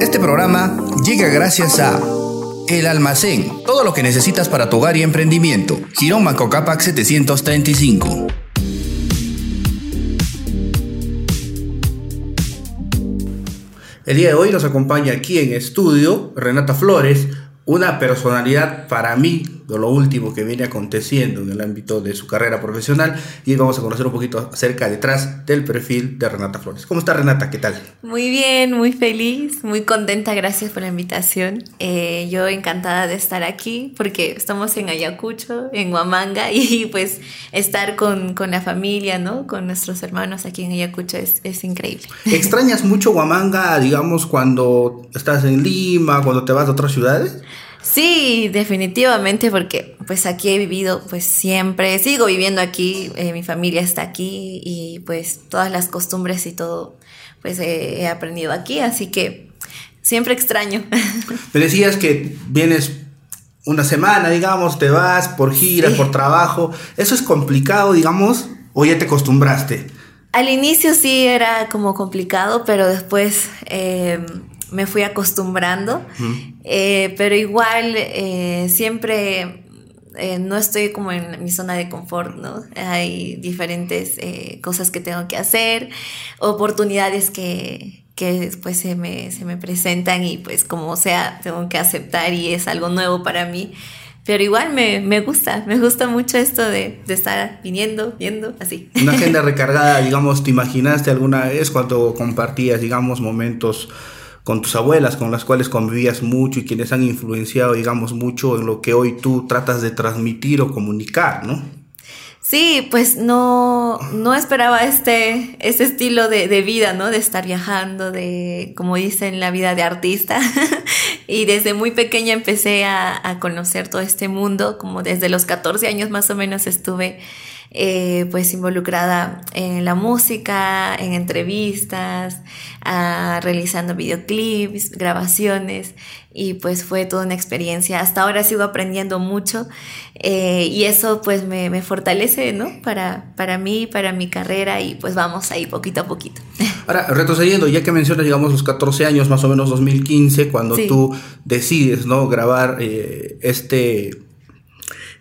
Este programa llega gracias a El Almacén, todo lo que necesitas para tu hogar y emprendimiento. Girón Macocapac 735. El día de hoy nos acompaña aquí en estudio Renata Flores, una personalidad para mí de lo último que viene aconteciendo en el ámbito de su carrera profesional y vamos a conocer un poquito acerca detrás del perfil de Renata Flores. ¿Cómo está Renata? ¿Qué tal? Muy bien, muy feliz, muy contenta, gracias por la invitación. Eh, yo encantada de estar aquí porque estamos en Ayacucho, en Huamanga y pues estar con, con la familia, ¿no? Con nuestros hermanos aquí en Ayacucho es, es increíble. ¿Extrañas mucho Huamanga, digamos, cuando estás en Lima, cuando te vas a otras ciudades? Sí, definitivamente, porque pues aquí he vivido pues siempre, sigo viviendo aquí, eh, mi familia está aquí y pues todas las costumbres y todo pues eh, he aprendido aquí, así que siempre extraño. Me decías que vienes una semana, digamos, te vas por gira, por trabajo, ¿eso es complicado, digamos, o ya te acostumbraste? Al inicio sí era como complicado, pero después... Eh, me fui acostumbrando, eh, pero igual eh, siempre eh, no estoy como en mi zona de confort, ¿no? Hay diferentes cosas que tengo que hacer, oportunidades que, que pues se me, se me presentan y pues como sea, tengo que aceptar y es algo nuevo para mí. Pero igual me, me gusta, me gusta mucho esto de, de, estar viniendo, viendo, así. Una agenda recargada, digamos, ¿te imaginaste alguna vez cuando compartías, digamos, momentos con tus abuelas, con las cuales convivías mucho y quienes han influenciado, digamos, mucho en lo que hoy tú tratas de transmitir o comunicar, ¿no? Sí, pues no, no esperaba este, este estilo de, de, vida, ¿no? De estar viajando, de, como dicen, la vida de artista. y desde muy pequeña empecé a, a, conocer todo este mundo, como desde los 14 años más o menos estuve eh, pues involucrada en la música, en entrevistas, ah, realizando videoclips, grabaciones y pues fue toda una experiencia. Hasta ahora sigo aprendiendo mucho eh, y eso pues me, me, fortalece, ¿no? Para, para mí, para mi carrera y pues vamos ahí poquito a poquito. Ahora, retrocediendo, ya que mencionas, digamos, los 14 años, más o menos 2015, cuando sí. tú decides, ¿no? Grabar eh, este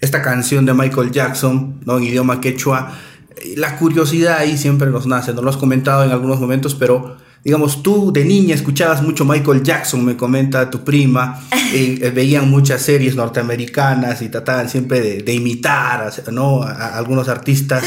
esta canción de Michael Jackson, ¿no? En idioma quechua. La curiosidad ahí siempre nos nace, no lo has comentado en algunos momentos, pero digamos, tú de niña escuchabas mucho Michael Jackson, me comenta tu prima, eh, veían muchas series norteamericanas y trataban siempre de, de imitar ¿no? a, algunos artistas,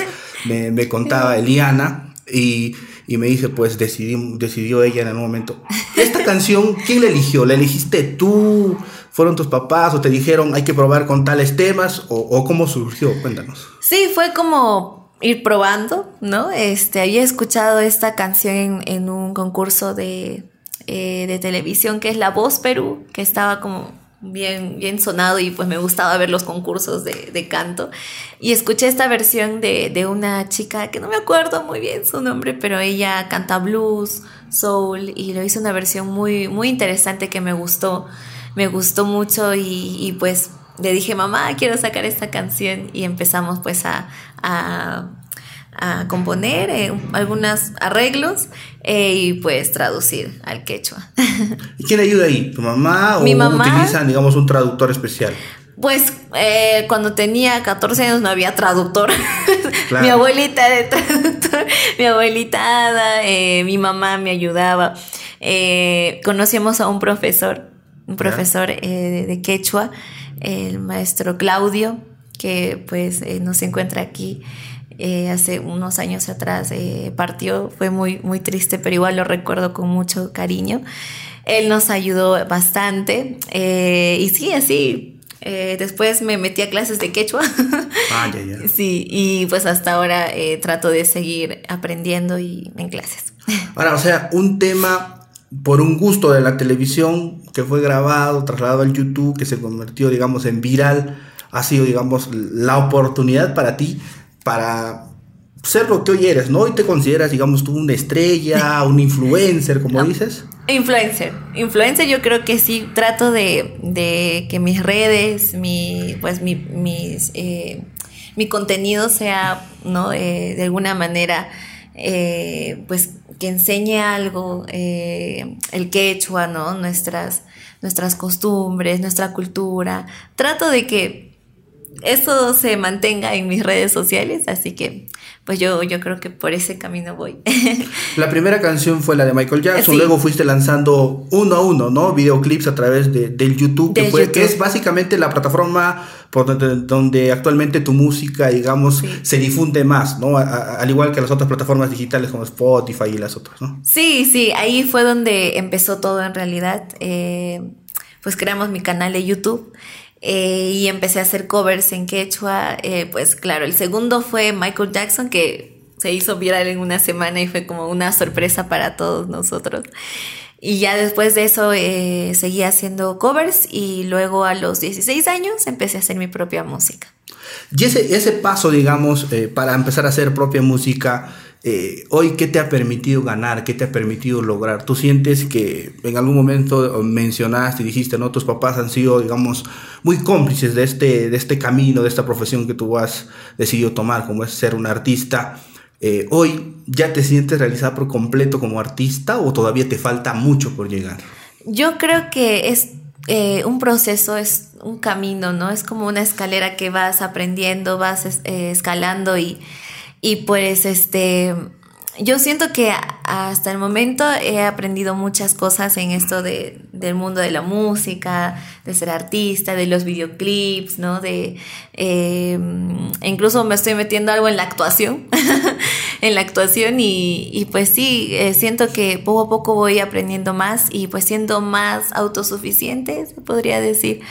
me, me contaba Eliana, y, y, me dice, pues decidí, decidió ella en el momento. Esta canción, ¿quién la eligió? ¿La elegiste tú? ¿Fueron tus papás o te dijeron hay que probar con tales temas? ¿O, cómo surgió? Cuéntanos. Sí, fue como ir probando, ¿no? Este, había escuchado esta canción en, en un concurso de, eh, de televisión que es La Voz Perú, que estaba como bien, bien sonado y pues me gustaba ver los concursos de, de canto. Y escuché esta versión de, de, una chica que no me acuerdo muy bien su nombre, pero ella canta blues, soul y lo hizo una versión muy, muy interesante que me gustó, me gustó mucho y, y pues le dije, mamá, quiero sacar esta canción y empezamos pues a, a a componer eh, algunos arreglos eh, y pues traducir al quechua. ¿Y quién ayuda ahí? ¿Tu mamá o Mi mamá, utilizan, digamos, un traductor especial? Pues eh, cuando tenía 14 años no había traductor. Claro. mi abuelita de traductor, mi abuelita mi mamá me ayudaba. conocíamos a un profesor, un profesor de quechua, el maestro Claudio, que pues nos encuentra aquí eh, hace unos años atrás eh, partió, fue muy, muy triste, pero igual lo recuerdo con mucho cariño. Él nos ayudó bastante eh, y sí, así. Eh, después me metí a clases de quechua. Ah, ya, ya. Sí, y pues hasta ahora trato de seguir aprendiendo y en clases. Ahora, o sea, un tema por un gusto de la televisión que fue grabado, trasladado al YouTube, que se convirtió, digamos, en viral, ha sido, digamos, la oportunidad para ti para ser lo que hoy eres, ¿no? Hoy te consideras, digamos, tú una estrella, un influencer, como dices. Influencer. Influencer yo creo que sí trato de, de que mis redes, mi, pues mi, mis, eh, mi contenido sea, ¿no? Eh, de alguna manera eh, pues que enseñe algo, eh, el quechua, ¿no? Nuestras, nuestras costumbres, nuestra cultura. Trato de que eso se mantenga en mis redes sociales, así que pues yo, yo creo que por ese camino voy. la primera canción fue la de Michael Jackson, luego fuiste lanzando uno a uno, ¿no? Videoclips a través de, del YouTube, que, fue, que es básicamente la plataforma por donde, actualmente tu música, digamos, se difunde más, ¿no? al igual que las otras plataformas digitales como Spotify y las otras, ¿no? Sí, sí, ahí fue donde empezó todo en realidad. Eh, pues creamos mi canal de YouTube. Eh, y empecé a hacer covers en quechua. Eh, pues claro, el segundo fue Michael Jackson, que se hizo viral en una semana y fue como una sorpresa para todos nosotros. Y ya después de eso eh, seguí haciendo covers y luego a los 16 años empecé a hacer mi propia música. Y ese, ese paso, digamos, para empezar a hacer propia música, eh, hoy, ¿qué te ha permitido ganar? ¿Qué te ha permitido lograr? ¿Tú sientes que en algún momento mencionaste y dijiste, no, tus papás han sido, digamos, muy cómplices de este, de este camino, de esta profesión que tú has decidido tomar, como es ser un artista? Eh, hoy, ¿ya te sientes realizada por completo como artista o todavía te falta mucho por llegar? Yo creo que es eh, un proceso, es un camino, ¿no? Es como una escalera que vas aprendiendo, vas escalando y y pues este, yo siento que hasta el momento he aprendido muchas cosas en esto de, del mundo de la música, de ser artista, de los videoclips, ¿no? De, em, incluso me estoy metiendo algo en la actuación, en la actuación y, y pues sí, eh, siento que poco a poco voy aprendiendo más y pues siendo más autosuficiente, se podría decir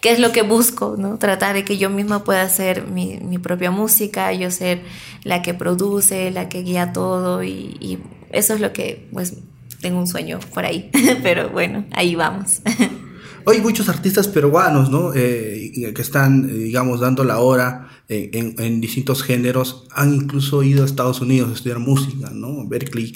qué es lo que busco, ¿no? Tratar de que yo misma pueda hacer mi, mi propia música, yo ser la que produce, la que guía todo y, eso es lo que, pues, tengo un sueño por ahí, pero bueno, ahí vamos. Hay muchos artistas peruanos, ¿no? Eh, que están, digamos, dando la hora en, en, distintos géneros. Han incluso ido a Estados Unidos a estudiar música, ¿no? Berkeley.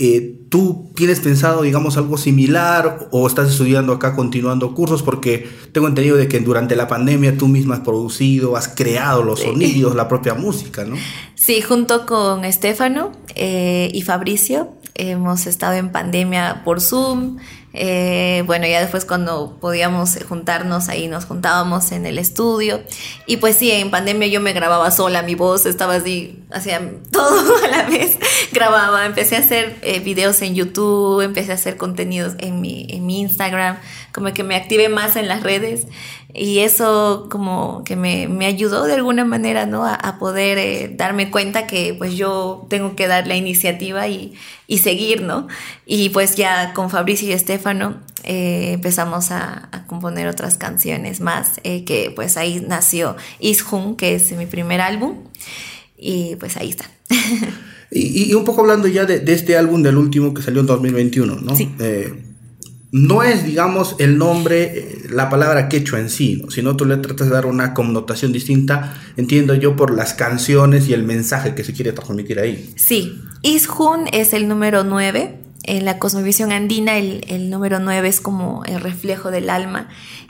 Eh, ¿Tú tienes pensado, digamos, algo similar o estás estudiando acá continuando cursos? Porque tengo entendido de que durante la pandemia tú misma has producido, has creado los sonidos, la propia música, ¿no? Sí, junto con Estefano eh, y Fabricio hemos estado en pandemia por Zoom, eh, bueno, ya después cuando podíamos juntarnos ahí nos juntábamos en el estudio. Y pues sí, en pandemia yo me grababa sola, mi voz estaba así, hacía todo a la vez. Grababa, empecé a hacer eh, videos en YouTube, empecé a hacer contenidos en mi, en mi Instagram, como que me activé más en las redes. Y eso como que me, me ayudó de alguna manera, ¿no? A, a poder eh, darme cuenta que pues yo tengo que dar la iniciativa y, y seguir, ¿no? Y pues ya con Fabricio y Estefano eh, empezamos a, a, componer otras canciones más, eh, que pues ahí nació Ishun, que es mi primer álbum, y pues ahí está. y, y, un poco hablando ya de, de, este álbum del último que salió en 2021, ¿no? Sí. Eh, no es, digamos, el nombre, eh, la palabra quechua en sí, ¿no? sino tú le tratas de dar una connotación distinta, entiendo yo, por las canciones y el mensaje que se quiere transmitir ahí. Sí, Ishun es el número 9. En la cosmovisión andina el, el número 9 es como el reflejo del alma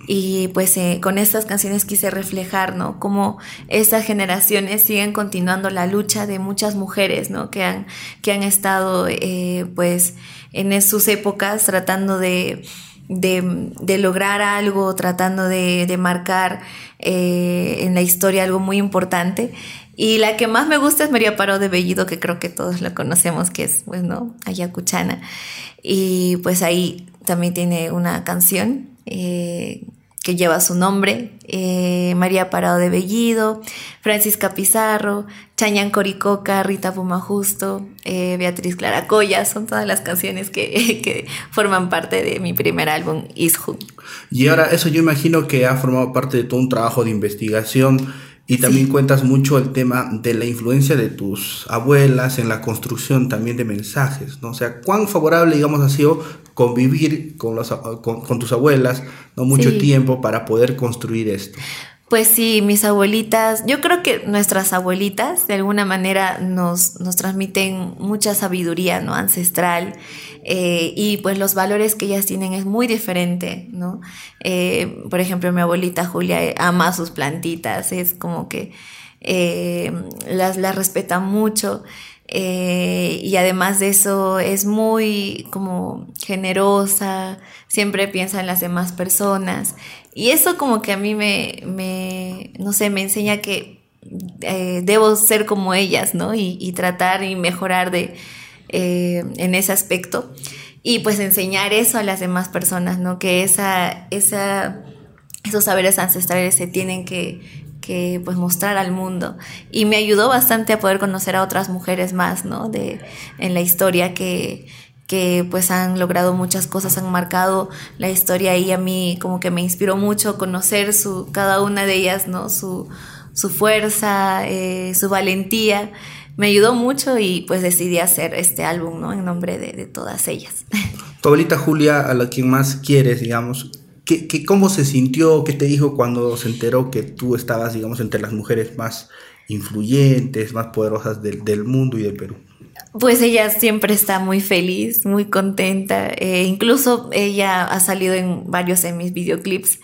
y pues eh, con estas canciones quise reflejar, ¿no? Cómo estas generaciones siguen continuando la lucha de muchas mujeres, ¿no? Que han, que han estado eh, pues en sus épocas tratando de, de, lograr algo, tratando de, de marcar eh, en la historia algo muy importante. Y la que más me gusta es María Paró de Bellido, que creo que todos la conocemos, que es, pues, ayacuchana. Y pues ahí también tiene una canción eh, que lleva su nombre, eh, María Parado de Bellido, Francisca Pizarro, Chañan Coricoca, Rita Pumajusto, eh, Beatriz Claracoya, son todas las canciones que, que, forman parte de mi primer álbum, Ishu. Y ahora eso yo imagino que ha formado parte de todo un trabajo de investigación y también sí. cuentas mucho el tema de la influencia de tus abuelas en la construcción también de mensajes, ¿no? O sea, cuán favorable, digamos, ha sido convivir con, los, con, con tus abuelas, ¿no? Mucho sí. tiempo para poder construir esto. Pues sí, mis abuelitas, yo creo que nuestras abuelitas de alguna manera nos, nos transmiten mucha sabiduría, ¿no? Ancestral. Eh, y pues los valores que ellas tienen es muy diferente, ¿no? Eh, por ejemplo, mi abuelita Julia ama sus plantitas, es como que eh, las, las respeta mucho. Eh, y además de eso es muy como generosa, siempre piensa en las demás personas. Y eso como que a mí me, me no sé, me enseña que eh, debo ser como ellas, ¿no? Y, tratar y mejorar de, eh, en ese aspecto. Y pues enseñar eso a las demás personas, ¿no? Que esa, esa, esos saberes ancestrales se tienen que, que pues mostrar al mundo y me ayudó bastante a poder conocer a otras mujeres más, ¿no? De, en la historia que, que pues han logrado muchas cosas, han marcado la historia y a mí como que me inspiró mucho conocer su, cada una de ellas, ¿no? Su, su fuerza, eh, su valentía. Me ayudó mucho y pues decidí hacer este álbum, ¿no? En nombre de, todas ellas. Tu abuelita Julia, a la quien más quieres, digamos, ¿Qué, cómo se sintió? ¿Qué te dijo cuando se enteró que tú estabas, digamos, entre las mujeres más influyentes, más poderosas del, mundo y del Perú? Pues ella siempre está muy feliz, muy contenta. Eh, incluso ella ha salido en varios de mis videoclips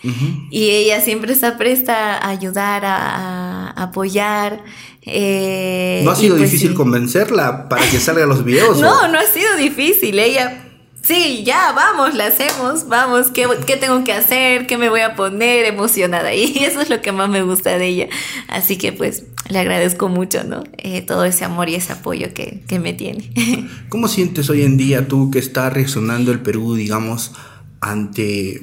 y ella siempre está presta a ayudar, a, apoyar. Eh, ¿No ha sido pues difícil convencerla para que salga los videos? no, no ha sido difícil. Ella sí, ya, vamos, la hacemos, vamos, ¿qué, tengo que hacer? ¿Qué me voy a poner? Emocionada. Y eso es lo que más me gusta de ella. Así que pues le agradezco mucho, ¿no? Eh, todo ese amor y ese apoyo que, que me tiene. ¿Cómo sientes hoy en día tú que está resonando el Perú, digamos, ante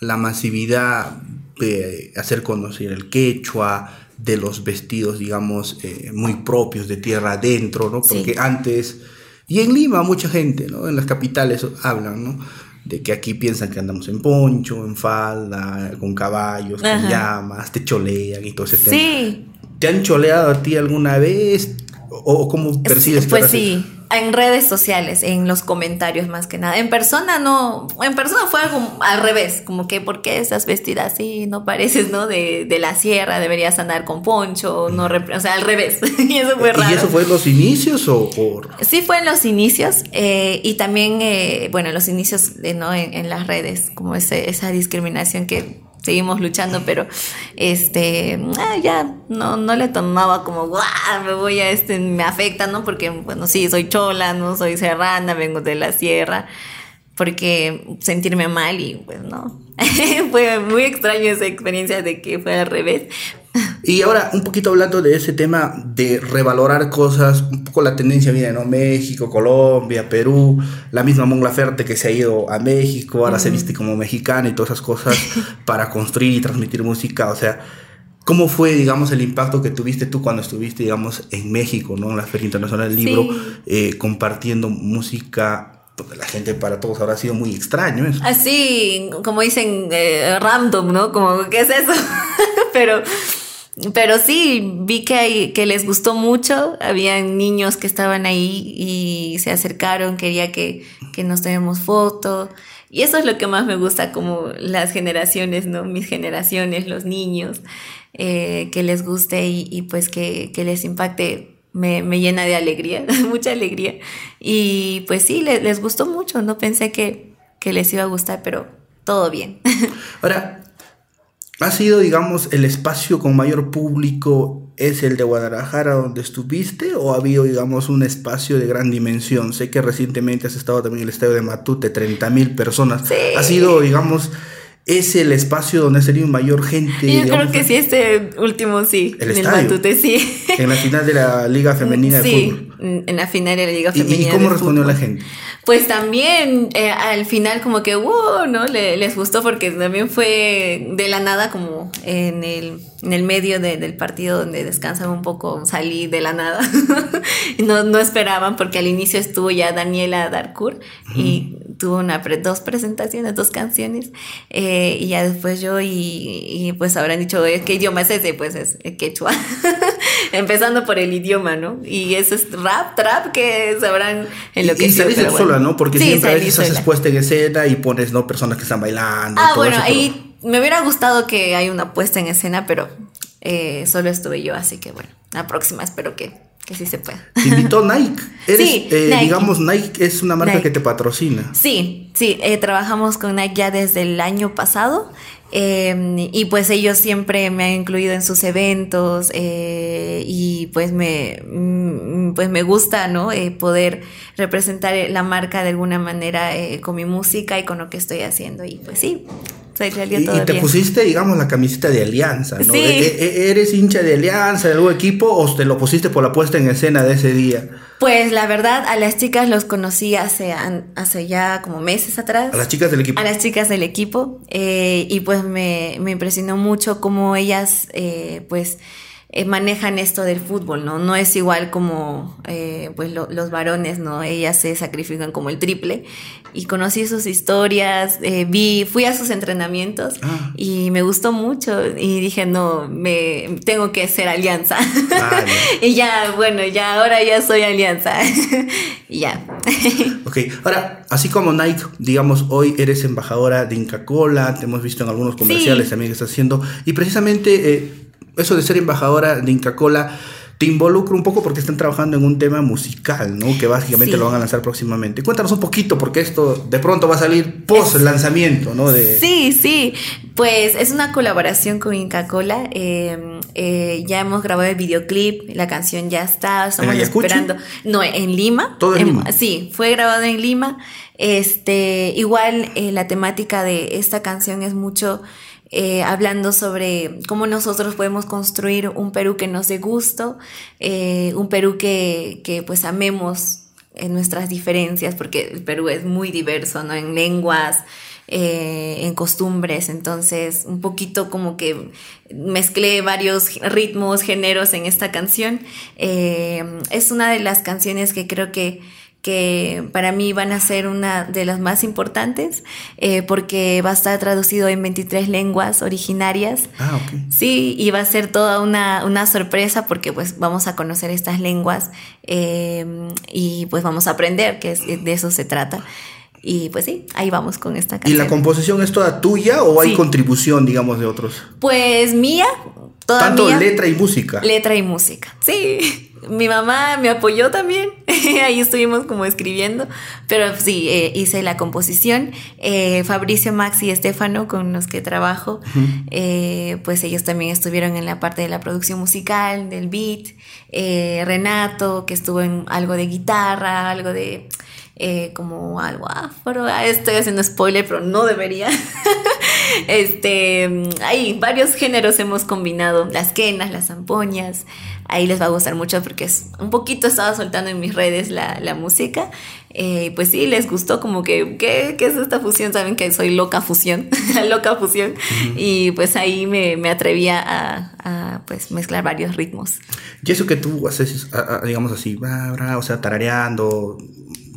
la masividad de hacer conocer el quechua, de los vestidos, digamos, eh, muy propios de tierra adentro, ¿no? Porque antes y en Lima mucha gente, ¿no? En las capitales hablan, ¿no? De que aquí piensan que andamos en poncho, en falda, con caballos, con llamas, te cholean y todo ese tema. Sí. ¿Te han choleado a ti alguna vez? ¿O, cómo percibes Pues sí, en redes sociales, en los comentarios más que nada. En persona no, en persona fue algo al revés, como que ¿por qué estás vestida así? No pareces, ¿no? De, de la sierra, deberías andar con poncho, no, o sea, al revés. y eso fue raro. ¿Y eso fue en los inicios o por...? Sí, fue en los inicios eh, y también, eh, bueno, en los inicios, ¿no? En, en las redes, como ese, esa discriminación que seguimos luchando, pero este, ah, ya no, no le tomaba como, guau, me voy a este, me afecta, ¿no? Porque, bueno, sí, soy chola, no soy serrana, vengo de la sierra, porque sentirme mal y pues no. fue muy extraño esa experiencia de que fue al revés, y ahora, un poquito hablando de ese tema de revalorar cosas, un poco la tendencia viene, ¿no? México, Colombia, Perú, la misma Mon Laferte que se ha ido a México, ahora se viste como mexicana y todas esas cosas para construir y transmitir música, o sea, ¿cómo fue, digamos, el impacto que tuviste tú cuando estuviste, digamos, en México, ¿no? En la Feria Internacional del Libro, eh, compartiendo música pues, la gente para todos habrá sido muy extraño eso. Así, como dicen, eh, random, ¿no? Como, ¿qué es eso? Pero pero sí, vi que, que les gustó mucho, habían niños que estaban ahí y se acercaron, quería que, que nos tomemos foto. Y eso es lo que más me gusta, como las generaciones, ¿no? Mis generaciones, los niños, eh, que les guste y, pues que, les impacte, me, llena de alegría, mucha alegría. Y pues sí, les, les gustó mucho, no pensé que, que les iba a gustar, pero todo bien. Ahora, ha sido, digamos, el espacio con mayor público es el de Guadalajara donde estuviste o ha habido, digamos, un espacio de gran dimensión? Sé que recientemente has estado también en el estadio de Matute, 30 mil personas. Ha sido, digamos, es el espacio donde ha salido mayor gente. Yo creo que sí, este último sí. El en Matute, sí. En la final de la Liga Femenina de Fútbol. Sí, en la final de la Liga Femenina. ¿Y, cómo respondió la gente? Pues también eh, al final como que, wow, ¿no? les gustó porque también fue de la nada como en el, en el medio del partido donde descansan un poco, salí de la nada. no, no esperaban porque al inicio estuvo ya Daniela Darcourt y tuvo una dos presentaciones, dos canciones eh, y ya después yo y, pues habrán dicho, ¿qué idioma es ese? Pues es quechua. Empezando por el idioma, ¿no? Y eso es rap, trap que sabrán en lo que... Y saliste sola, ¿no? Porque siempre a veces haces puesta en escena y pones, ¿no? Personas que están bailando. Ah, bueno, ahí me hubiera gustado que hay una puesta en escena, pero eh, solo estuve yo, así que bueno, la próxima espero que que sí se puede. Te invitó Nike. sí, eh, digamos, Nike es una marca que te patrocina. Sí, sí, eh, trabajamos con Nike ya desde el año pasado. Em, y pues ellos siempre me han incluido en sus eventos eh, y pues me, pues me gusta, ¿no? poder representar la marca de alguna manera con mi música y con lo que estoy haciendo. Y pues sí, y, te pusiste, digamos, la camiseta de Alianza, ¿no? E, e, e, ¿Eres hincha de Alianza, de algún equipo, o te lo pusiste por la puesta en escena de ese día? Pues la verdad, a las chicas los conocí hace, hace ya como meses atrás. ¿A las chicas del equipo? A las chicas del equipo. Eh, y pues me, me, impresionó mucho cómo ellas, eh, pues eh, manejan esto del fútbol, ¿no? No es igual como eh, pues los varones, ¿no? Ellas se sacrifican como el triple. Y conocí sus historias, eh, vi, fui a sus entrenamientos ah. y me gustó mucho. Y dije, no, me tengo que ser alianza. y ya, bueno, ya ahora ya soy alianza. y ya. ok, ahora, así como Nike, digamos, hoy eres embajadora de Inca Cola, te hemos visto en algunos comerciales también que estás haciendo. Y precisamente eso de ser embajadora de Inca Cola te involucra un poco porque están trabajando en un tema musical, ¿no? Que básicamente lo van a lanzar próximamente. Cuéntanos un poquito, porque esto de pronto va a salir post lanzamiento, ¿no? De... Sí, sí. Pues es una colaboración con Inca Cola. Em, eh, ya hemos grabado el videoclip, la canción ya está, estamos esperando. No, en Lima. Todo en, Lima. Sí, fue grabado en Lima. Este, igual eh, la temática de esta canción es mucho eh, hablando sobre cómo nosotros podemos construir un Perú que nos dé gusto, eh, un Perú que, que pues amemos en nuestras diferencias, porque el Perú es muy diverso, ¿no? En lenguas, eh, en costumbres, entonces un poquito como que mezclé varios ritmos, géneros en esta canción. es una de las canciones que creo que que para mí van a ser una de las más importantes eh, porque va a estar traducido en 23 lenguas originarias. Ah, ok. Sí, y va a ser toda una, una sorpresa porque pues vamos a conocer estas lenguas eh, y pues vamos a aprender, que de eso se trata. Y pues sí, ahí vamos con esta canción. ¿Y la composición es toda tuya o hay contribución, digamos, de otros? Pues mía, toda Tanto letra y música. Letra y música, sí mi mamá me apoyó también, ahí estuvimos como escribiendo, pero sí, eh, hice la composición. Eh, Fabricio, Max y Estefano, con los que trabajo, eh, pues ellos también estuvieron en la parte de la producción musical, del beat. Renato, que estuvo en algo de guitarra, algo de... como algo afro, ah, estoy haciendo spoiler, pero no debería. este, hay varios géneros hemos combinado, las quenas, las zampoñas, ahí les va a gustar mucho porque es un poquito estaba soltando en mis redes la, la música. Eh, pues sí, les gustó como que, ¿qué, ¿qué, es esta fusión? Saben que soy loca fusión, la loca fusión. Y pues ahí me, me atrevía a, a, pues mezclar varios ritmos. Y eso que tú haces, digamos así, o sea, tarareando,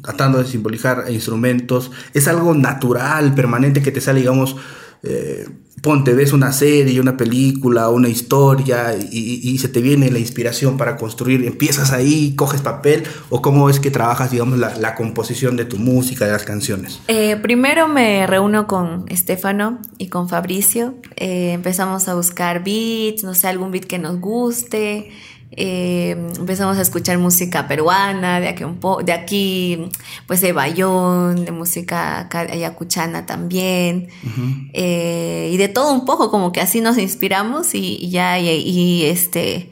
tratando de simbolizar instrumentos, es algo natural, permanente que te sale, digamos, eh, ponte, ves una serie, una película, una historia y, se te viene la inspiración para construir, empiezas ahí, coges papel o cómo es que trabajas, digamos, la, composición de tu música, de las canciones? Eh, primero me reúno con Estefano y con Fabricio, eh, empezamos a buscar beats, no sé, algún beat que nos guste. Eh, empezamos a escuchar música peruana, de aquí, un de aquí pues de Bayón, de música ayacuchana también, eh, y de todo un poco, como que así nos inspiramos y, ya, y, este,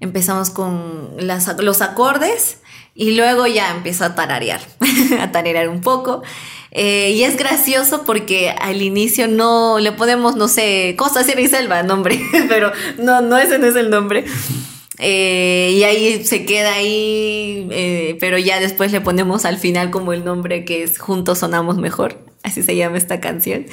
empezamos con los acordes y luego ya empezó a tararear, a tararear un poco. Eh, y es gracioso porque al inicio no le podemos, no sé, Costa Sierra y Selva, nombre, pero no, no, ese no es el nombre. Eh, y ahí se queda ahí, eh, pero ya después le ponemos al final como el nombre que es Juntos Sonamos Mejor, así se llama esta canción.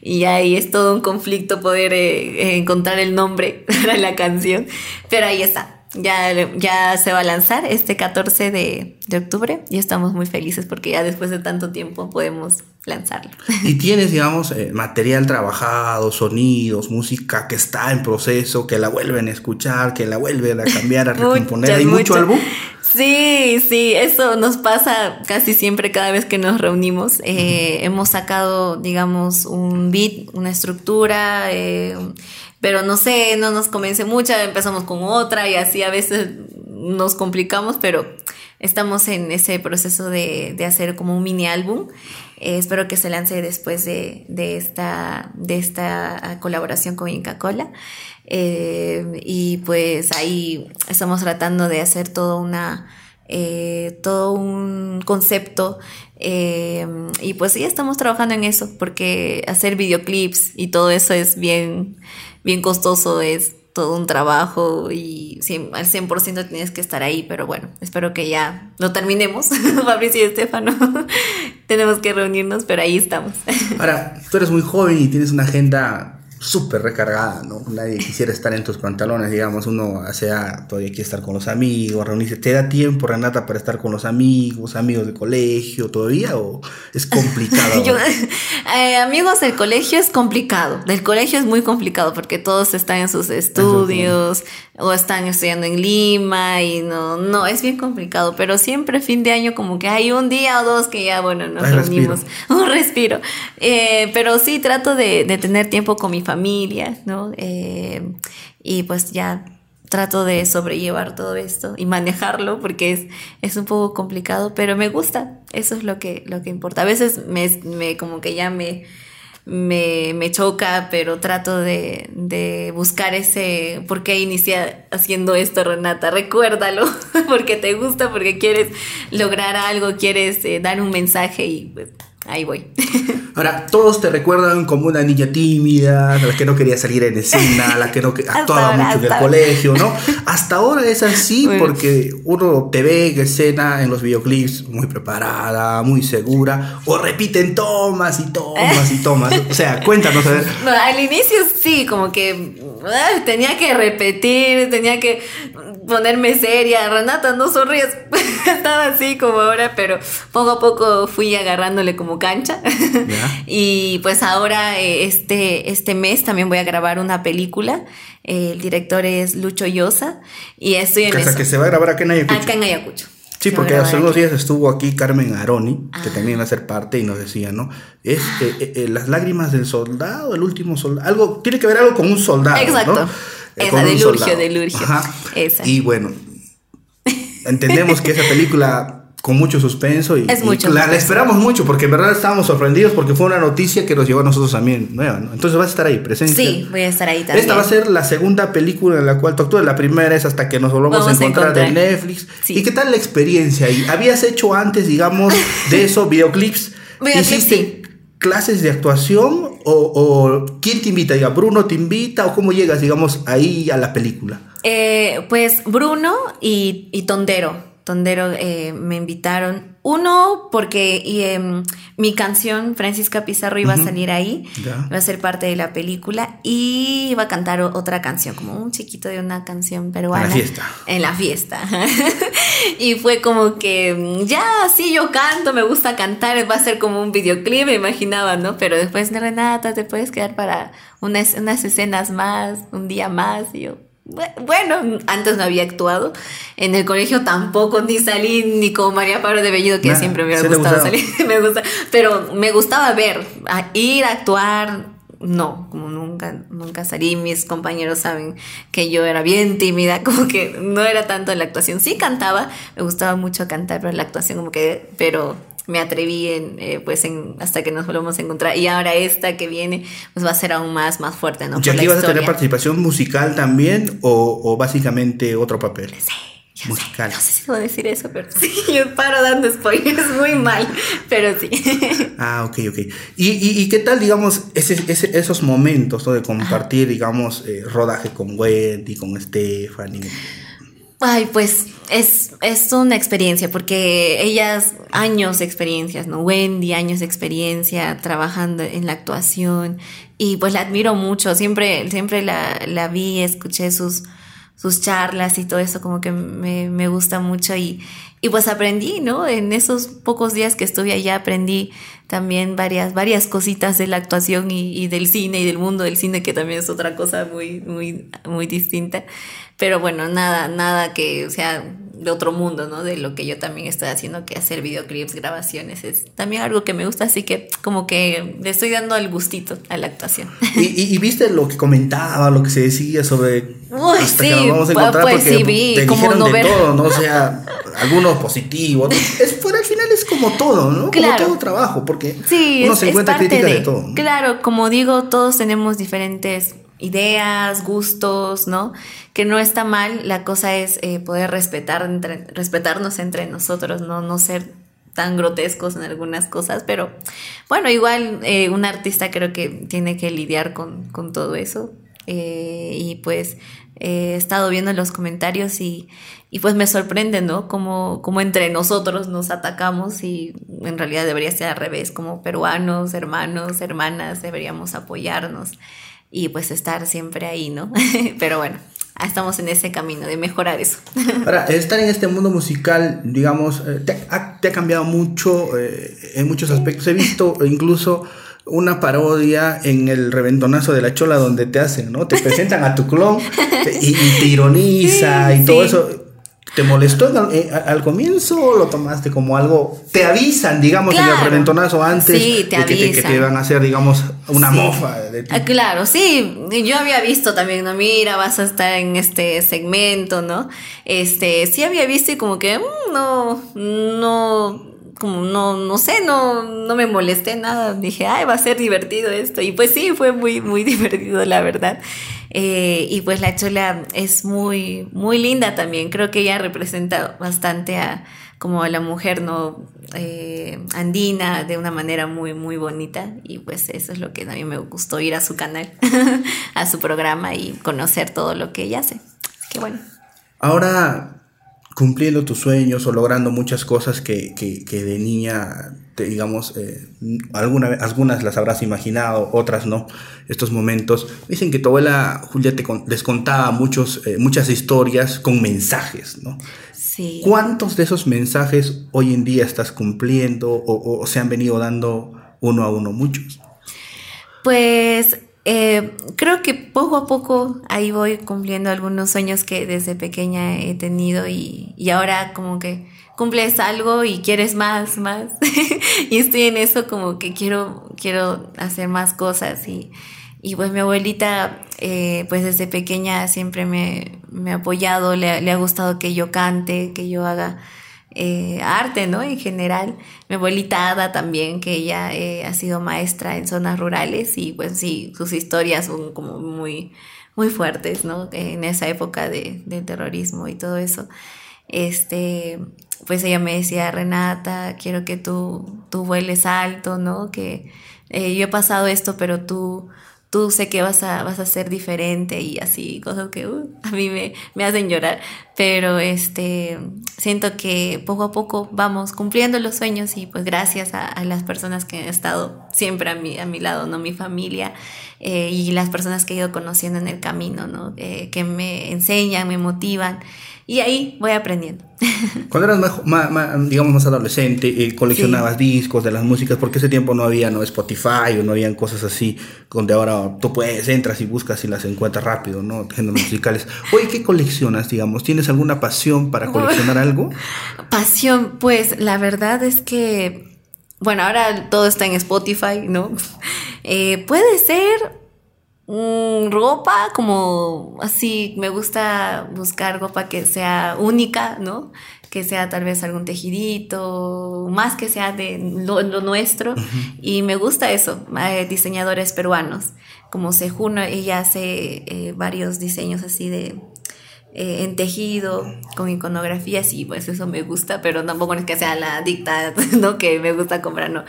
Y ahí es todo un conflicto poder eh, encontrar el nombre para la canción, pero ahí está. Ya, ya se va a lanzar este 14 de, de octubre y estamos muy felices porque ya después de tanto tiempo podemos lanzarlo. Y tienes, digamos, eh, material trabajado, sonidos, música que está en proceso, que la vuelven a escuchar, que la vuelven a cambiar, a recomponer. ¿Hay mucho, álbum? Sí, sí, eso nos pasa casi siempre cada vez que nos reunimos. Eh, hemos sacado, digamos, un beat, una estructura, eh, pero no sé, no nos convence mucho, empezamos con otra y así a veces nos complicamos, pero estamos en ese proceso de, de hacer como un mini álbum. Eh, espero que se lance después de, de, esta, de esta colaboración con Inca Cola. Eh, y pues ahí estamos tratando de hacer todo una... Eh, todo un concepto y pues sí estamos trabajando en eso porque hacer videoclips y todo eso es bien bien costoso es todo un trabajo y al 100% tienes que estar ahí, pero bueno, espero que ya lo terminemos, Fabricio y Estefano. Tenemos que reunirnos, pero ahí estamos. Ahora, tú eres muy joven y tienes una agenda súper recargada, ¿no? Nadie quisiera estar en tus pantalones, digamos, uno sea, todavía quiere estar con los amigos, reunirse. ¿Te da tiempo, Renata, para estar con los amigos, amigos de colegio todavía o es complicado? eh, amigos del colegio es complicado, del colegio es muy complicado porque todos están en sus estudios o están estudiando en Lima y no, no, es bien complicado, pero siempre fin de año como que hay un día o dos que ya, bueno, nos reunimos, un respiro. Eh, pero sí trato de, de tener tiempo con mi familia, ¿no? Eh, y pues ya trato de sobrellevar todo esto y manejarlo porque es, es un poco complicado, pero me gusta, eso es lo que, lo que importa. A veces me, me como que ya me, me, me choca, pero trato de, de, buscar ese, ¿por qué iniciar haciendo esto, Renata? Recuérdalo, porque te gusta, porque quieres lograr algo, quieres eh, dar un mensaje y pues ahí voy. Ahora, todos te recuerdan como una niña tímida, la que no quería salir en escena, la que no actuaba mucho en el colegio, ¿no? Hasta ahora es así porque uno te ve en escena en los videoclips muy preparada, muy segura, o repiten tomas y tomas y tomas. O sea, cuéntanos a ver. al inicio sí, como que tenía que repetir, tenía que ponerme seria. Renata, no sonríes. Estaba así como ahora, pero poco a poco fui agarrándole como cancha. y pues ahora, eh, este, este mes también voy a grabar una película. el director es Lucho Llosa. Y estoy en que se va a grabar acá en Ayacucho. Acá en Ayacucho. Sí, porque hace unos días estuvo aquí Carmen Aroni, que ah. también va a ser parte y nos decía, ¿no? Es eh, eh, las lágrimas del soldado, el último soldado, algo, tiene que ver algo con un soldado. Exacto. Esa, de Lurgio, de Lurgio. Esa. Y bueno, entendemos que esa película con mucho suspenso y, es mucho la, esperamos mucho porque en verdad estábamos sorprendidos porque fue una noticia que nos llegó a nosotros también nueva, ¿no? Entonces vas a estar ahí presente. Sí, voy a estar ahí también. Esta va a ser la segunda película en la cual tú actúas, la primera es hasta que nos volvamos a encontrar, en Netflix. ¿Y qué tal la experiencia ahí? ¿Habías hecho antes, digamos, de eso videoclips? ¿Hiciste clases de actuación o, quién te invita? Diga, ¿Bruno te invita o cómo llegas, digamos, ahí a la película? Eh, pues Bruno y, y Tondero. Tondero eh, me invitaron. Uno, porque em, mi canción, Francisca Pizarro, iba a salir ahí, iba a ser parte de la película y iba a cantar otra canción, como un chiquito de una canción peruana. En la fiesta. En la fiesta. y fue como que, mm, ya, sí, yo canto, me gusta cantar, va a ser como un videoclip, me imaginaba, ¿no? Pero después, de Renata, te puedes quedar para unas, unas escenas más, un día más, y yo, bueno, antes no había actuado. En el colegio tampoco ni salí ni como María Pablo de Bellido, que siempre me hubiera gustado salir. me gusta, pero me gustaba ver, ir a actuar. No, como nunca, nunca salí. Mis compañeros saben que yo era bien tímida, como que no era tanto la actuación. Sí cantaba, me gustaba mucho cantar, pero la actuación como que, pero me atreví en, eh, pues en, hasta que nos volvamos a encontrar. Y ahora esta que viene, pues va a ser aún más, más fuerte, ¿no? ¿Y aquí vas a tener participación musical también o, o básicamente otro papel? Sí. musical. No sé si puedo decir eso, pero sí, yo paro dando spoilers muy mal, pero sí. Ah, ok, ok. ¿Y, y, y qué tal, digamos, ese, ese, esos momentos ¿no? de compartir, digamos, eh, rodaje con Wendy, con Stephanie? Ay, pues es, es una experiencia, porque ellas, años de experiencias, ¿no? Wendy, años de experiencia trabajando en la actuación, y pues la admiro mucho, siempre, siempre la, la vi, escuché sus, sus charlas y todo eso, como que me, me gusta mucho, y, y pues aprendí, ¿no? En esos pocos días que estuve allá aprendí también varias, varias cositas de la actuación y, y, del cine y del mundo del cine, que también es otra cosa muy, muy, muy distinta. Pero bueno, nada, nada que, o sea, de otro mundo, ¿no? De lo que yo también estoy haciendo, que hacer videoclips, grabaciones, es también algo que me gusta, así que como que le estoy dando el gustito a la actuación. ¿Y, viste lo que comentaba, lo que se decía sobre... Uy, sí, vamos a encontrar pues sí, vi, como no de todo, ¿no? O sea, algunos positivos, es, por al final es como todo, ¿no? Como todo trabajo, porque uno se encuentra crítica de, todo. Claro, como digo, todos tenemos diferentes ideas, gustos, ¿no? Que no está mal, la cosa es eh, poder respetar entre, respetarnos entre nosotros, ¿no? No ser tan grotescos en algunas cosas, pero bueno, igual eh, un artista creo que tiene que lidiar con, con todo eso. Eh, y pues he estado viendo los comentarios y, y pues me sorprende, ¿no? Como, como entre nosotros nos atacamos y en realidad debería ser al revés, como peruanos, hermanos, hermanas, deberíamos apoyarnos y pues estar siempre ahí, ¿no? Pero bueno, estamos en ese camino de mejorar eso. Ahora, estar en este mundo musical, digamos, eh, te ha, cambiado mucho eh, en muchos aspectos. He visto incluso una parodia en el reventonazo de la chola donde te hacen, ¿no? Te presentan a tu clon y, te ironiza y todo eso. ¿Te molestó eh, al, comienzo o lo tomaste como algo? Te avisan, digamos, en el reventonazo antes de que te, van a hacer, digamos, una mofa de ti. Ah, claro, sí. Yo había visto también, ¿no? Mira, vas a estar en este segmento, ¿no? Este, sí había visto y como que, mm, no, no, como no, no sé, no, no me molesté nada. Dije, ay, va a ser divertido esto. Y pues sí, fue muy, muy divertido, la verdad. Eh, y pues la chola es muy, muy linda también. Creo que ella representa bastante a como la mujer no eh, andina de una manera muy muy bonita y pues eso es lo que a mí me gustó ir a su canal a su programa y conocer todo lo que ella hace qué bueno ahora cumpliendo tus sueños o logrando muchas cosas que, que, de niña, te, digamos, eh, alguna, algunas las habrás imaginado, otras no, estos momentos. Dicen que tu abuela Julia te les contaba muchos, eh, muchas historias con mensajes, ¿no? Sí. ¿Cuántos de esos mensajes hoy en día estás cumpliendo o, o se han venido dando uno a uno? Muchos. Pues eh, creo que poco a poco ahí voy cumpliendo algunos sueños que desde pequeña he tenido y, ahora como que cumples algo y quieres más, más. y estoy en eso como que quiero, quiero hacer más cosas y, pues mi abuelita eh, pues desde pequeña siempre me, ha apoyado, le, ha gustado que yo cante, que yo haga eh, arte, ¿no? En general. Mi abuelita Ada también, que ella eh, ha sido maestra en zonas rurales y pues sí, sus historias son como muy, muy fuertes, ¿no? En esa época de, del terrorismo y todo eso. Este, pues ella me decía, Renata, quiero que tú, tú vueles alto, ¿no? Que yo he pasado esto, pero tú tú sé que vas a, vas a ser diferente y así, cosas que uh, a mí me, me, hacen llorar. Pero este, siento que poco a poco vamos cumpliendo los sueños y pues gracias a, las personas que han estado siempre a mi, a mi lado, ¿no? Mi familia eh, y las personas que he ido conociendo en el camino, ¿no? Eh, que me enseñan, me motivan. Y ahí voy aprendiendo. Cuando eras más, digamos, más adolescente, eh, coleccionabas discos de las músicas, porque ese tiempo no había no Spotify o no habían cosas así, donde ahora tú puedes, entras y buscas y las encuentras rápido, ¿no? Géneros musicales. Oye, ¿qué coleccionas, digamos? ¿Tienes alguna pasión para coleccionar algo? Pasión, pues la verdad es que, bueno, ahora todo está en Spotify, ¿no? Eh, puede ser Mm, ropa como así, me gusta buscar ropa que sea única, ¿no? Que sea tal vez algún tejidito, más que sea de lo, nuestro. Y me gusta eso, eh, diseñadores peruanos, como Sejuno, ella hace eh, varios diseños así de, eh, en tejido, con iconografías y pues eso me gusta, pero tampoco es que sea la dicta, ¿no? Que me gusta comprar, no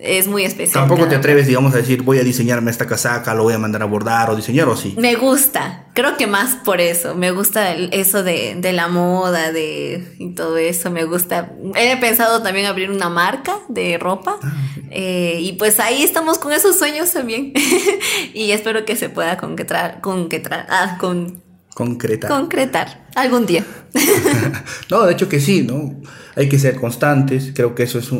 es muy especial. Tampoco te atreves, digamos, a decir, voy a diseñarme esta casaca, lo voy a mandar a bordar o diseñar, ¿o sí? Me gusta, creo que más por eso, me gusta eso de, la moda, de y todo eso, me gusta. He pensado también abrir una marca de ropa ah, eh, y pues ahí estamos con esos sueños también y espero que se pueda concretar, concretar, ah, con concretar. Concretar, algún día. no, de hecho que sí, ¿no? Hay que ser constantes, creo que eso es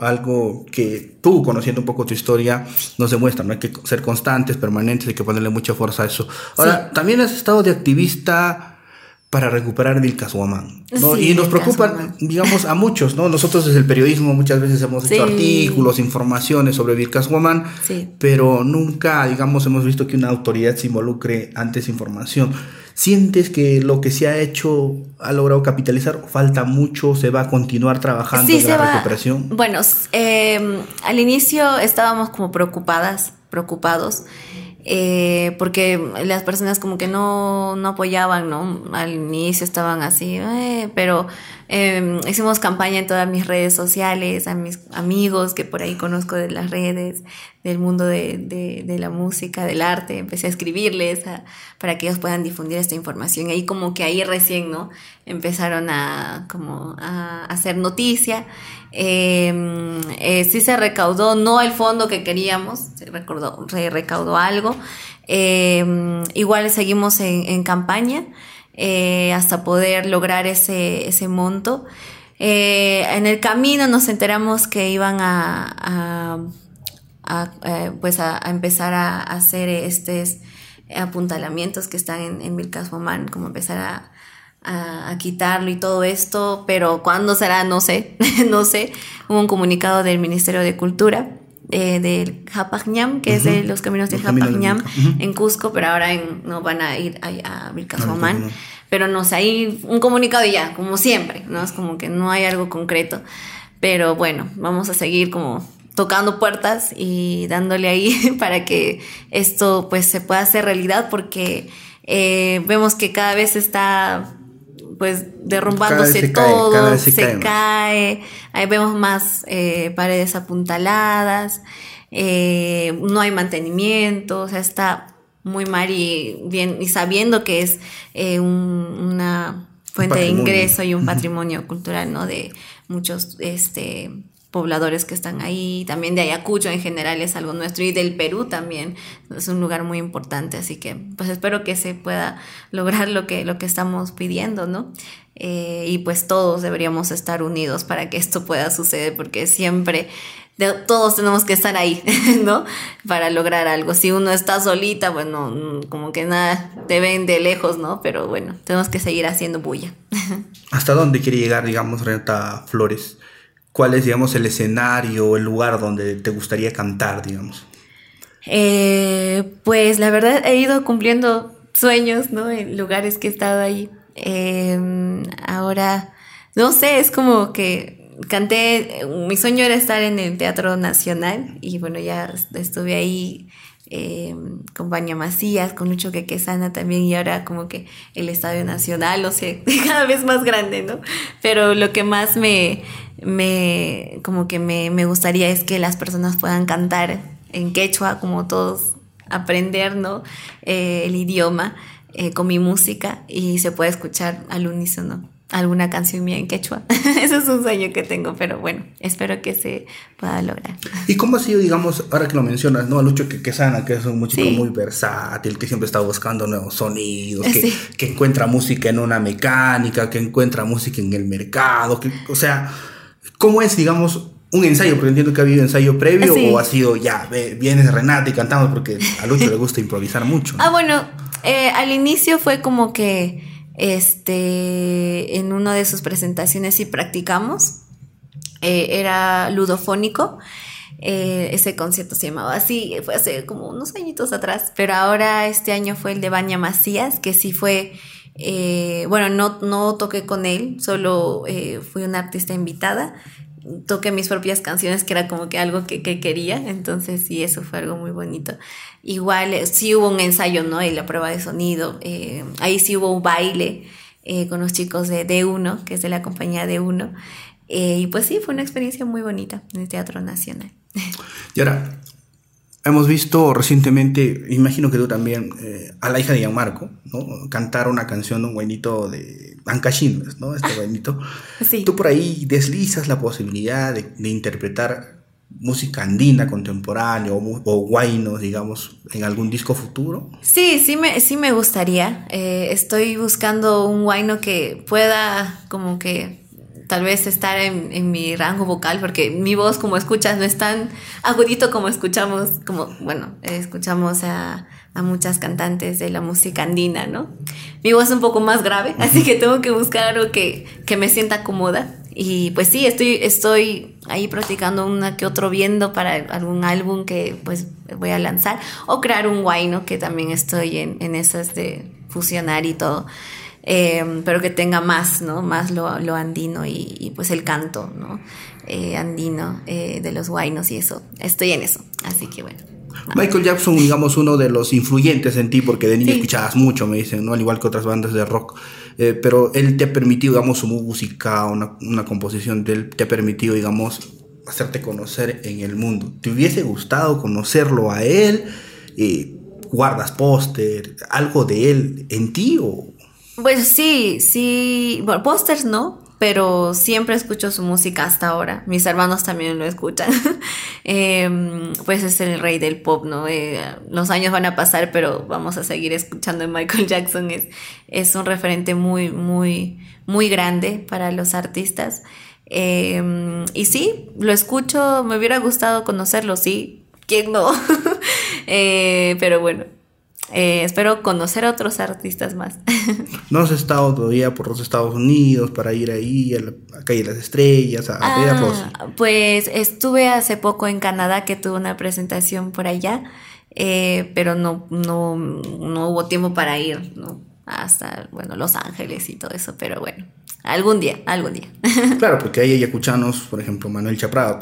algo que tú, conociendo un poco tu historia, nos demuestra, ¿no? Hay que ser constantes, permanentes, hay que ponerle mucha fuerza a eso. Ahora, también has estado de activista para recuperar Vilcashuamán. ¿no? y nos preocupa, digamos, a muchos, ¿no? Nosotros desde el periodismo muchas veces hemos hecho artículos, informaciones sobre Vilcashuamán, pero nunca, digamos, hemos visto que una autoridad se involucre ante esa información. ¿Sientes que lo que se ha hecho ha logrado capitalizar? ¿Falta mucho? ¿Se va a continuar trabajando en la recuperación? Bueno, em, al inicio estábamos como preocupadas, preocupados. Eh, porque las personas como que no, no apoyaban, ¿no? Al inicio estaban así, eh, pero eh, hicimos campaña en todas mis redes sociales, a mis amigos que por ahí conozco de las redes, del mundo de, de, de la música, del arte, empecé a escribirles para que ellos puedan difundir esta información. Y ahí como que ahí recién, ¿no? Empezaron a como a hacer noticia. Em, eh, sí se recaudó, no el fondo que queríamos, se, recordó, se recaudó algo. Em, igual seguimos en, campaña eh, hasta poder lograr ese, ese monto. Eh, en el camino nos enteramos que iban a a, pues a, empezar a, hacer estos apuntalamientos que están en, en Vilcashuamán, como empezar a, a, quitarlo y todo esto, pero ¿cuándo será? No sé, no sé. Hubo un comunicado del Ministerio de Cultura. Eh, del Japagñam, que es de los caminos de Japagñam en Cusco, pero ahora no van a ir a, a Vilcashuamán. pero no sé, hay un comunicado y ya, como siempre, ¿no? Es como que no hay algo concreto. Pero bueno, vamos a seguir como tocando puertas y dándole ahí para que esto pues se pueda hacer realidad porque eh, vemos que cada vez está pues derrumbándose todo, se, cae, ahí vemos más eh, paredes apuntaladas, eh, no hay mantenimiento, o sea, está muy mal y bien, y sabiendo que es una fuente de ingreso y un patrimonio cultural, ¿no? De muchos este pobladores que están ahí, también de Ayacucho en general es algo nuestro y del Perú también es un lugar muy importante, así que pues espero que se pueda lograr lo que, lo que estamos pidiendo, ¿no? Eh, y pues todos deberíamos estar unidos para que esto pueda suceder, porque siempre todos tenemos que estar ahí, ¿no? Para lograr algo. Si uno está solita, bueno, como que nada, te ven de lejos, ¿no? Pero bueno, tenemos que seguir haciendo bulla. ¿Hasta dónde quiere llegar, digamos, Renata Flores? ¿Cuál es, digamos, el escenario o el lugar donde te gustaría cantar, digamos? Eh, pues la verdad he ido cumpliendo sueños, ¿no? En lugares que he estado ahí. Em, ahora, no sé, es como que canté, mi sueño era estar en el Teatro Nacional y bueno, ya estuve ahí eh, con Baña Macías, con Lucho Quequesana también, y ahora como que el Estadio Nacional, o sea, cada vez más grande, ¿no? Pero lo que más me, me como que me, me gustaría es que las personas puedan cantar en quechua, como todos, aprender, ¿no? Eh, el idioma eh, con mi música y se puede escuchar al unísono alguna canción mía en quechua. Ese es un sueño que tengo, pero bueno, espero que se pueda lograr. ¿Y cómo ha sido, digamos, ahora que lo mencionas, ¿no? A Lucho Quesana, que es un músico muy versátil, que siempre está buscando nuevos sonidos, que, que, encuentra música en una mecánica, que encuentra música en el mercado, que, o sea, ¿cómo es, digamos, un ensayo? Porque entiendo que ha habido ensayo previo o ha sido ya, vienes Renata y cantamos porque a Lucho le gusta improvisar mucho. Ah, bueno, eh, al inicio fue como que este, en una de sus presentaciones y practicamos. Eh, era ludofónico. Eh, ese concierto se llamaba así, fue hace como unos añitos atrás, pero ahora este año fue el de Baña Macías, que sí fue, eh, bueno, no, no toqué con él, solo fui una artista invitada, toqué mis propias canciones, que era como que algo que, que quería, entonces sí, eso fue algo muy bonito. Igual eh, sí hubo un ensayo, ¿no? Y la prueba de sonido. Eh, ahí sí hubo un baile eh, con los chicos de D1, que es de la compañía D1. y pues sí, fue una experiencia muy bonita en el Teatro Nacional. Y ahora, hemos visto recientemente, imagino que tú también, a la hija de Gianmarco, ¿no? Cantar una canción de un guainito de Ancachines, ¿no? Este guainito. Sí. Tú por ahí deslizas la posibilidad de, de interpretar música andina contemporánea o, o guainos, digamos, en algún disco futuro? Sí, sí me, sí me gustaría. Eh, estoy buscando un guaino que pueda como que tal vez estar en, mi rango vocal, porque mi voz, como escuchas, no es tan agudito como escuchamos, como, bueno, escuchamos a, a muchas cantantes de la música andina, ¿no? Mi voz es un poco más grave, así que tengo que buscar algo que, que me sienta cómoda. Y pues sí, estoy, estoy ahí practicando una que otro viendo para algún álbum que pues voy a lanzar. O crear un guay, ¿no? Que también estoy en, en esas de fusionar y todo. Eh, pero que tenga más, ¿no? Más lo, lo andino y, pues el canto, ¿no? Eh, andino eh, de los guainos y eso. Estoy en eso, así que bueno. Michael Jackson, digamos, uno de los influyentes en ti, porque de niño escuchabas mucho, me dicen, ¿no? Al igual que otras bandas de rock. pero él te ha permitido, digamos, su música, una, una composición de él, te ha permitido, digamos, hacerte conocer en el mundo. ¿Te hubiese gustado conocerlo a él? ¿Guardas póster? ¿Algo de él en ti o, pues sí, sí, pósters no, pero siempre escucho su música hasta ahora. Mis hermanos también lo escuchan. Em, pues es el rey del pop, ¿no? Eh, los años van a pasar, pero vamos a seguir escuchando a Michael Jackson. Es, es un referente muy, muy, muy grande para los artistas. Em, y sí, lo escucho, me hubiera gustado conocerlo, sí. ¿Quién no? Eh, pero bueno, eh, espero conocer a otros artistas más. ¿No has estado todavía por los Estados Unidos para ir ahí a la calle de las estrellas, a, ah, Pues estuve hace poco en Canadá que tuve una presentación por allá, eh, pero no, no, no hubo tiempo para ir, ¿no? Hasta, bueno, Los Ángeles y todo eso, pero bueno. Algún día, algún día. Claro, porque hay ayacuchanos, por ejemplo, Manuel Chaprado,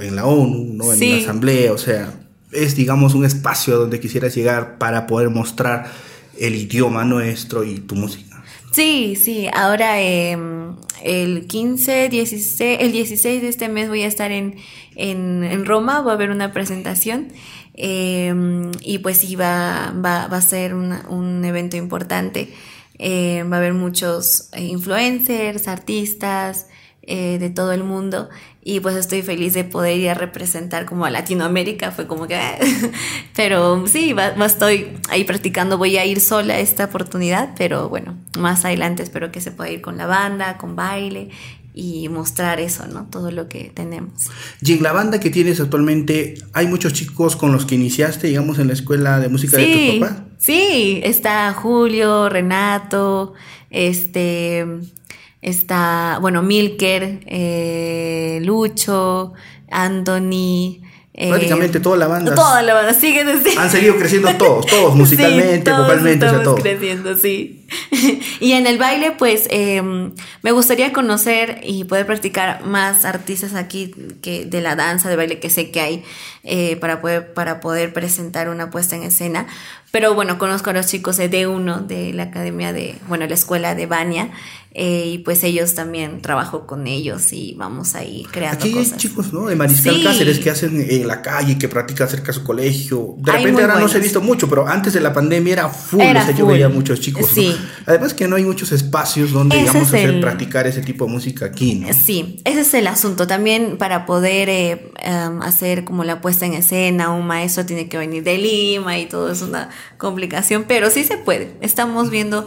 en la ONU, ¿no? en la Asamblea, o sea, es, digamos, un espacio donde quisieras llegar para poder mostrar el idioma nuestro y tu música. Sí, sí, ahora em, el 15, 16, el 16 de este mes voy a estar en, en, Roma, voy a haber una presentación em, y pues sí, va, va, a ser un evento importante. Em, va a haber muchos influencers, artistas, eh, de todo el mundo y pues estoy feliz de poder ir a representar como a Latinoamérica, fue como que, pero sí, va, estoy ahí practicando, voy a ir sola esta oportunidad, pero bueno, más adelante espero que se pueda ir con la banda, con baile y mostrar eso, ¿no? Todo lo que tenemos. Y en la banda que tienes actualmente, ¿hay muchos chicos con los que iniciaste, digamos, en la escuela de música de tu papá? Sí, está Julio, Renato, este, está, bueno, Milker, eh, Lucho, Anthony. Eh, Prácticamente toda la banda. Toda la banda, siguen Han seguido creciendo todos, todos, musicalmente, vocalmente, estamos creciendo, sí. y en el baile, pues, em, me gustaría conocer y poder practicar más artistas aquí que de la danza, de baile que sé que hay, eh, para, poder, para poder presentar una puesta en escena. Pero bueno, conozco a los chicos de D1, de la academia de, bueno, la escuela de Bania, eh, y pues ellos también trabajo con ellos y vamos ahí creando Aquí hay chicos, ¿no? De Mariscal Cáceres que hacen en la calle, que practican cerca de su colegio. De repente ahora no se ha visto mucho, pero antes de la pandemia era full, o yo veía muchos chicos. Sí. Además que no hay muchos espacios donde, digamos, hacer, practicar ese tipo de música aquí, ¿no? Sí, ese es el asunto. También para poder eh, em, hacer como la puesta en escena, un maestro tiene que venir de Lima y todo es una complicación, pero sí se puede. Estamos viendo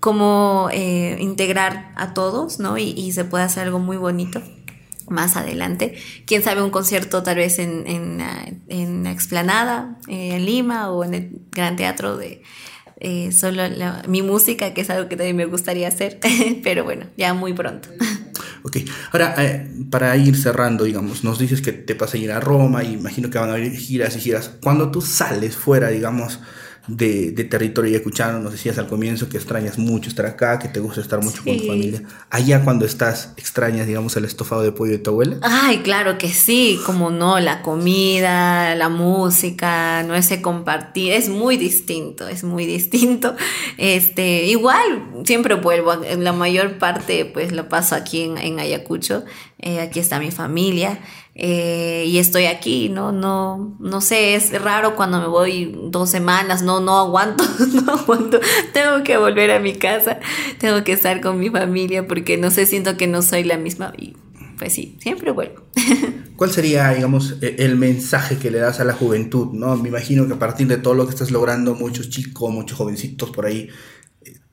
cómo eh, integrar a todos, ¿no? Y, se puede hacer algo muy bonito más adelante. Quién sabe, un concierto tal vez en, en, en la explanada, eh, en Lima o en el Gran Teatro de eh, solo mi música, que es algo que también me gustaría hacer, pero bueno, ya muy pronto. Ok, ahora para ir cerrando, digamos, nos dices que te vas a ir a Roma y imagino que van a haber giras y giras. Cuando tú sales fuera, digamos, de, de territorio yacuchano, nos decías al comienzo que extrañas mucho estar acá, que te gusta estar mucho con tu familia. Allá cuando estás, extrañas, digamos, el estofado de pollo de tu abuela. Ay, claro que sí, como no, la comida, la música, no ese compartir, es muy distinto, es muy distinto. Este, igual, siempre vuelvo, la mayor parte pues lo paso aquí en, en Ayacucho, eh, aquí está mi familia. Eh, y estoy aquí, ¿no? No, no sé, es raro cuando me voy dos semanas, no, no aguanto, no aguanto, tengo que volver a mi casa, tengo que estar con mi familia porque no sé, siento que no soy la misma y pues sí, siempre vuelvo. ¿Cuál sería, digamos, e-, el mensaje que le das a la juventud, no? Me imagino que a partir de todo lo que estás logrando, muchos chicos, muchos jovencitos por ahí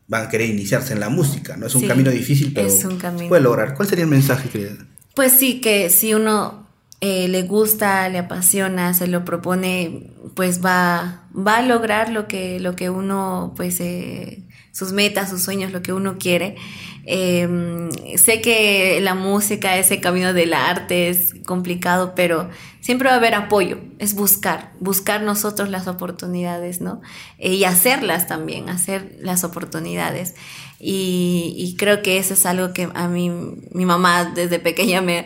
van a querer iniciarse en la música, ¿no? Es un camino difícil, pero es un camino. puede lograr. ¿Cuál sería el mensaje, querida? Pues sí, que si uno eh, le gusta, le apasiona, se lo propone, pues va, va a lograr lo que, lo que uno, pues, eh, sus metas, sus sueños, lo que uno quiere. Em, sé que la música, ese camino del arte es complicado, pero siempre va a haber apoyo, es buscar, buscar nosotros las oportunidades, ¿no? Eh, y hacerlas también, hacer las oportunidades. Y, creo que eso es algo que a mí, mi mamá desde pequeña me,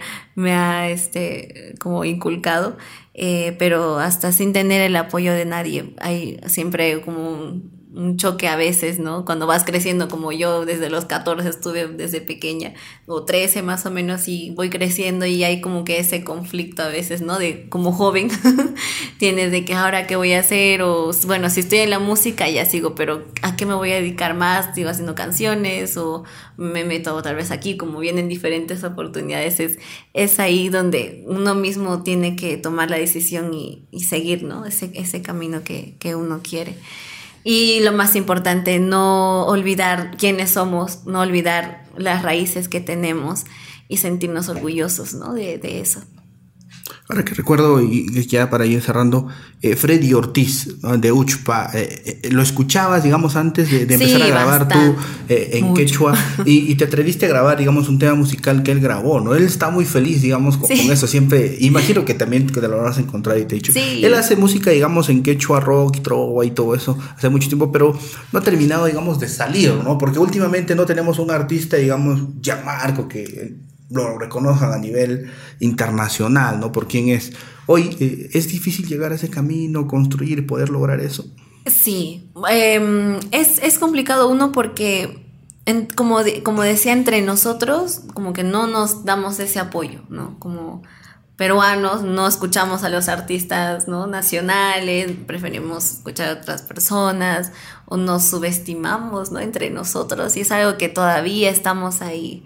ha este, como inculcado, eh, pero hasta sin tener el apoyo de nadie, hay siempre como un, un choque a veces, ¿no? Cuando vas creciendo, como yo desde los 14 estuve desde pequeña, o 13 más o menos, y voy creciendo y hay como que ese conflicto a veces, ¿no? De como joven, tienes de que ahora qué voy a hacer, o bueno, si estoy en la música ya sigo, pero ¿a qué me voy a dedicar más? ¿Sigo haciendo canciones o me meto tal vez aquí? Como vienen diferentes oportunidades, es, es ahí donde uno mismo tiene que tomar la decisión y, y seguir, ¿no? Ese, camino que uno quiere. Y lo más importante, no olvidar quiénes somos, no olvidar las raíces que tenemos y sentirnos orgullosos ¿no? de, de eso. Ahora que recuerdo, y ya para ir cerrando, eh, Freddy Ortiz, de Uchpa, eh, eh, lo escuchabas, digamos, antes de, empezar a grabar tú en quechua, y, te atreviste a grabar, digamos, un tema musical que él grabó, ¿no? Él está muy feliz, digamos, con, eso, siempre, imagino que también te lo habrás encontrado y te he dicho. Él hace música, digamos, en quechua, rock, y trova y todo eso, hace mucho tiempo, pero no ha terminado, digamos, de salir, ¿no? Porque últimamente no tenemos un artista, digamos, ya Marco, que lo reconozcan a nivel internacional, ¿no? Por quién es. Hoy eh, es difícil llegar a ese camino, construir, poder lograr eso. Sí, em, es, complicado uno porque, como, como decía, entre nosotros, como que no nos damos ese apoyo, ¿no? Como peruanos no escuchamos a los artistas ¿no? nacionales, preferimos escuchar a otras personas o nos subestimamos ¿no? entre nosotros y es algo que todavía estamos ahí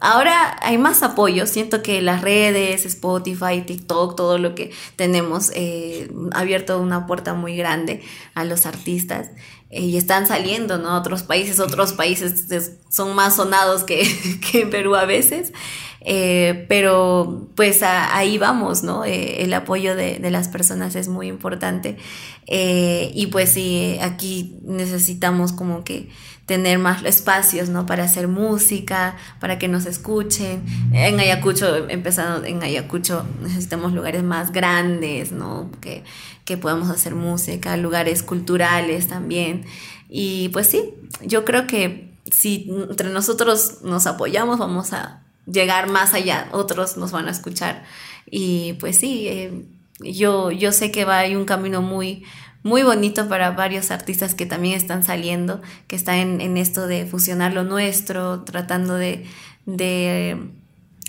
Ahora hay más apoyo, siento que las redes, Spotify, TikTok, todo lo que tenemos eh, ha abierto una puerta muy grande a los artistas eh, y están saliendo, ¿no? Otros países, otros países son más sonados que, que en Perú a veces, eh, pero pues ahí vamos, ¿no? el apoyo de, de, las personas es muy importante y pues sí, aquí necesitamos como que tener más espacios, ¿no? Para hacer música, para que nos escuchen. En Ayacucho, empezando en Ayacucho, necesitamos lugares más grandes, ¿no? Que, que podamos hacer música, lugares culturales también. Y pues sí, yo creo que si entre nosotros nos apoyamos, vamos a llegar más allá, otros nos van a escuchar. Y pues sí, eh, yo, yo sé que va, hay un camino muy, muy bonito para varios artistas que también están saliendo, que están en, esto de fusionar lo nuestro, tratando de,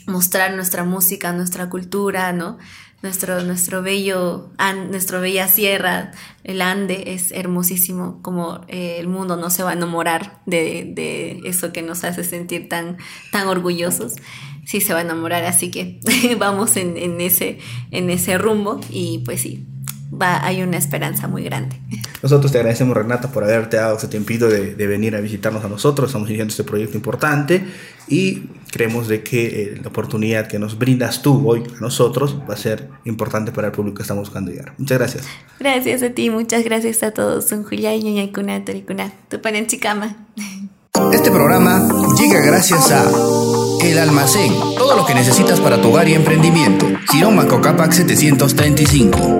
mostrar nuestra música, nuestra cultura, ¿no? Nuestro, nuestro bello, nuestro bella sierra, el Ande, es hermosísimo, como eh, el mundo no se va a enamorar de, eso que nos hace sentir tan, tan orgullosos. Sí se va a enamorar, así que vamos en, en, ese, en ese rumbo y pues sí, va, hay una esperanza muy grande. Nosotros te agradecemos, Renata, por haberte dado ese tiempito de, venir a visitarnos a nosotros. Estamos iniciando este proyecto importante y creemos de que eh, la oportunidad que nos brindas tú hoy a nosotros va a ser importante para el público que estamos buscando llegar. Muchas gracias. Gracias a ti, muchas gracias a todos. Un Julia y Kuna, Toricuna, Tupanen Chicama. Este programa llega gracias a El Almacén, todo lo que necesitas para tu hogar y emprendimiento. Girón Macocapac 735.